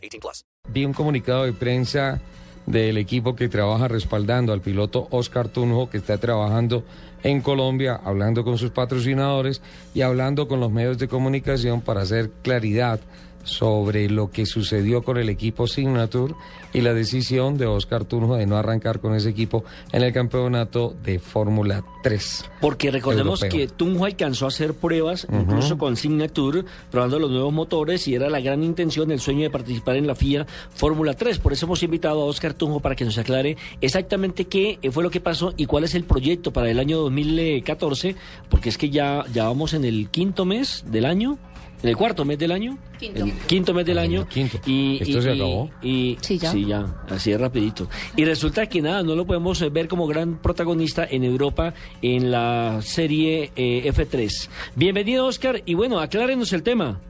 18 plus. Vi un comunicado de prensa del equipo que trabaja respaldando al piloto Oscar Tunjo, que está trabajando en Colombia, hablando con sus patrocinadores y hablando con los medios de comunicación para hacer claridad sobre lo que sucedió con el equipo Signature y la decisión de Oscar Tunjo de no arrancar con ese equipo en el campeonato de Fórmula 3. Porque recordemos que Tunjo alcanzó a hacer pruebas, incluso con Signature, probando los nuevos motores y era la gran intención, el sueño de participar en la FIA Fórmula 3. Por eso hemos invitado a Oscar Tunjo para que nos aclare exactamente qué fue lo que pasó y cuál es el proyecto para el año 2014, porque es que ya, ya vamos en el quinto mes del año. ¿En el cuarto mes del año? Quinto. El quinto mes del Ah, año. quinto. Y, ¿Esto y- se acabó? y- Sí, ya. Sí, ya. Así es rapidito. Y resulta que nada, no lo podemos eh, ver como gran protagonista en Europa en la serie eh, F3. Bienvenido, Oscar. Y bueno, aclárenos el tema.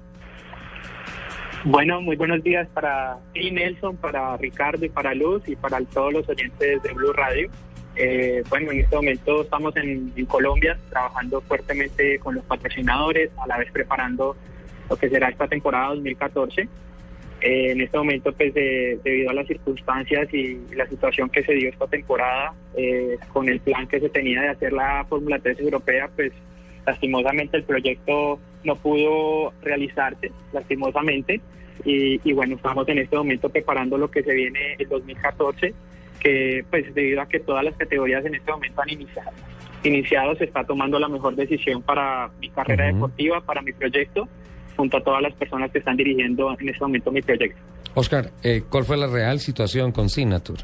Bueno, muy buenos días para ti, Nelson, para Ricardo y para Luz y para todos los oyentes de Blue Radio. Eh, bueno, en este momento estamos en, en Colombia trabajando fuertemente con los patrocinadores, a la vez preparando lo que será esta temporada 2014. Eh, en este momento, pues de- debido a las circunstancias y la situación que se dio esta temporada, eh, con el plan que se tenía de hacer la Fórmula 3 europea, pues lastimosamente el proyecto no pudo realizarse, lastimosamente. Y, y bueno, estamos en este momento preparando lo que se viene el 2014, que pues debido a que todas las categorías en este momento han iniciado, iniciado se está tomando la mejor decisión para mi carrera Ujú. deportiva, para mi proyecto, junto a todas las personas que están dirigiendo en este momento mi proyecto. Oscar, eh, ¿cuál fue la real situación con Signature?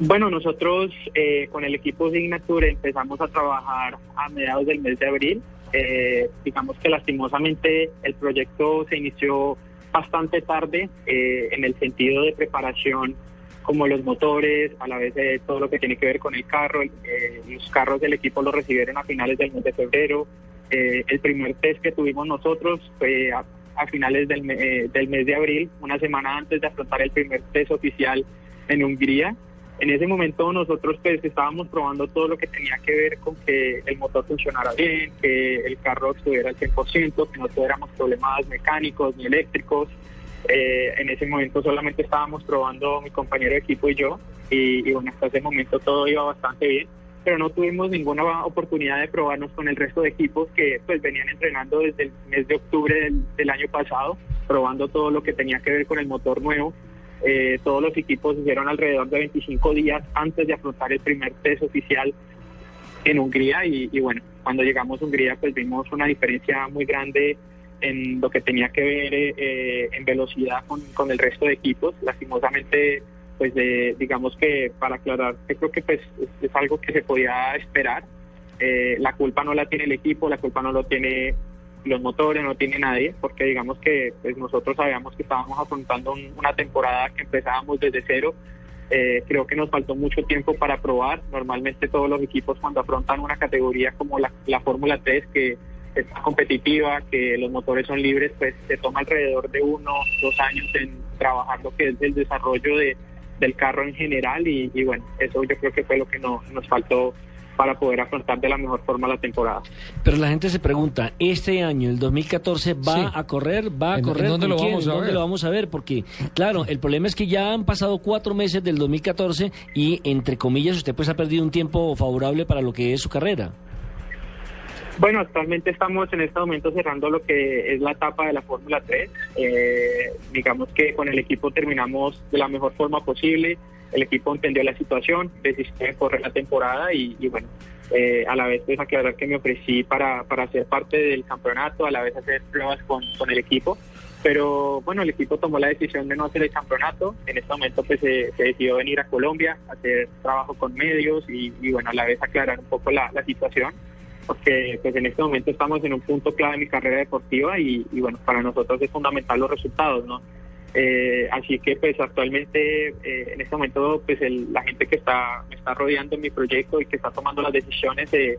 Bueno, nosotros eh, con el equipo Signature empezamos a trabajar a mediados del mes de abril. Eh, digamos que lastimosamente el proyecto se inició bastante tarde eh, en el sentido de preparación como los motores, a la vez de todo lo que tiene que ver con el carro. Eh, los carros del equipo los recibieron a finales del mes de febrero. Eh, el primer test que tuvimos nosotros fue a, finales del, eh, del mes de abril, una semana antes de afrontar el primer test oficial en Hungría. En ese momento nosotros pues estábamos probando todo lo que tenía que ver con que el motor funcionara bien, que el carro estuviera al 100%, que no tuviéramos problemas mecánicos ni eléctricos. Eh, en ese momento solamente estábamos probando mi compañero de equipo y yo y, y bueno, hasta ese momento todo iba bastante bien, pero no tuvimos ninguna oportunidad de probarnos con el resto de equipos que pues venían entrenando desde el mes de octubre del, año pasado, probando todo lo que tenía que ver con el motor nuevo. Eh, todos los equipos hicieron alrededor de 25 días antes de afrontar el primer test oficial en Hungría y, bueno, cuando llegamos a Hungría pues vimos una diferencia muy grande en lo que tenía que ver eh, en velocidad con, con el resto de equipos. Lastimosamente, pues de, digamos que para aclarar, creo que pues es, algo que se podía esperar. Eh, la culpa no la tiene el equipo, la culpa no lo tiene los motores, no tiene nadie, porque digamos que pues nosotros sabíamos que estábamos afrontando un- una temporada que empezábamos desde cero. Eh, creo que nos faltó mucho tiempo para probar. Normalmente todos los equipos cuando afrontan una categoría como la, la Fórmula 3, que es competitiva, que los motores son libres, pues se toma alrededor de uno, dos años en trabajar lo que es el desarrollo de, del carro en general y, y bueno, eso yo creo que fue lo que no- nos faltó para poder afrontar de la mejor forma la temporada. Pero la gente se pregunta, ¿este año, el 2014, va Sí. a correr? ¿Va a ¿En- correr? en dónde ¿Con lo quién? vamos a ¿Dónde ver? lo vamos a ver? Porque, claro, el problema es que ya han pasado cuatro meses del 2014 y, entre comillas, usted pues ha perdido un tiempo favorable para lo que es su carrera. Bueno, actualmente estamos en este momento cerrando lo que es la etapa de la Fórmula 3. Eh, digamos que con el equipo terminamos de la mejor forma posible. El equipo entendió la situación, decidió correr la temporada y, bueno, eh, a la vez pues aclarar que me ofrecí para, para ser parte del campeonato, a la vez hacer pruebas con, con el equipo. Pero bueno, el equipo tomó la decisión de no hacer el campeonato. En este momento pues se, decidió venir a Colombia, hacer trabajo con medios y, bueno, a la vez aclarar un poco la situación porque pues en este momento estamos en un punto clave de mi carrera deportiva y, bueno, para nosotros es fundamental los resultados, ¿no? Eh, así que pues actualmente eh, en este momento pues el- la gente que está me está rodeando en mi proyecto y que está tomando las decisiones eh,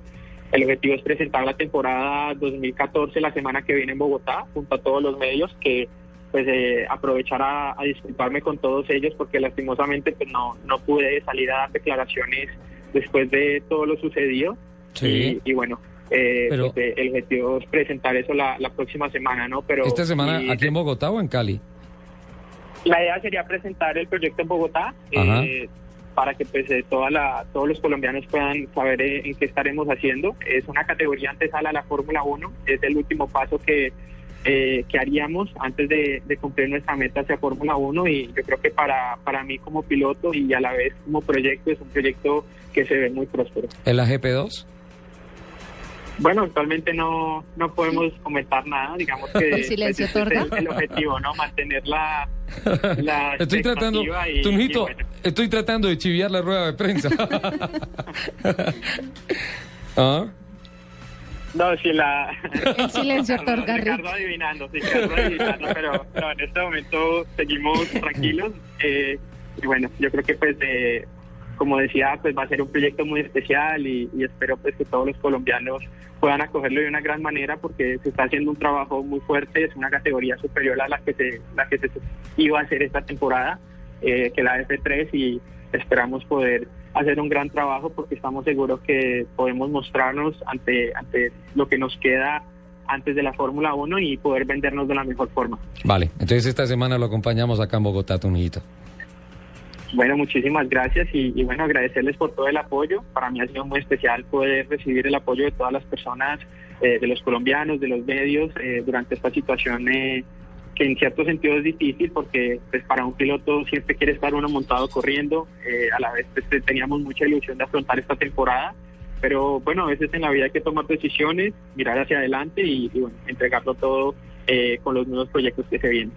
el objetivo es presentar la temporada 2014 la semana que viene en Bogotá junto a todos los medios que pues eh, aprovechar a, a disculparme con todos ellos porque lastimosamente pues no no pude salir a dar declaraciones después de todo lo sucedido Sí. y, y bueno eh, Pero- pues, eh, el objetivo es presentar eso la, la próxima semana no pero ¿Esta semana y- aquí en Bogotá o en Cali? la idea sería presentar el proyecto en Bogotá eh, para que pues eh, toda la, todos los colombianos puedan saber eh, en qué estaremos haciendo. Es una categoría antesala a la Fórmula 1, es el último paso que, eh, que haríamos antes de, de cumplir nuestra meta hacia Fórmula 1 y yo creo que para, para mí como piloto y a la vez como proyecto es un proyecto que se ve muy próspero. ¿En la GP2? Bueno, actualmente no, no podemos comentar nada, digamos que El silencio ese es el, el objetivo, ¿no? Mantener la, la Estoy tratando, y- Tunjito, y bueno. estoy tratando de chiviar la rueda de prensa. ¿Ah? No, sí, la... El silencio Ricardo- otorga, Ricardo adivinando, sí, Ricardo adivinando, pero, pero en este momento seguimos tranquilos. eh, y bueno, yo creo que pues, eh, como decía, pues va a ser un proyecto muy especial y, y espero pues que todos los colombianos puedan acogerlo de una gran manera porque se está haciendo un trabajo muy fuerte, es una categoría superior a la que se, la que se iba a hacer esta temporada, eh, que la F3 y esperamos poder hacer un gran trabajo porque estamos seguros que podemos mostrarnos ante, ante lo que nos queda antes de la Fórmula 1 y poder vendernos de la mejor forma. Vale, entonces esta semana lo acompañamos acá en Bogotá, Tunjito. Bueno, muchísimas gracias y, y bueno, agradecerles por todo el apoyo. Para mí ha sido muy especial poder recibir el apoyo de todas las personas, eh, de los colombianos, de los medios, eh, durante esta situación eh, que en cierto sentido es difícil porque pues, para un piloto siempre quiere estar uno montado corriendo. Eh, a la vez pues, teníamos mucha ilusión de afrontar esta temporada. Pero bueno, a veces en la vida hay que tomar decisiones, mirar hacia adelante y, bueno, entregarlo todo eh, con los nuevos proyectos que se vienen.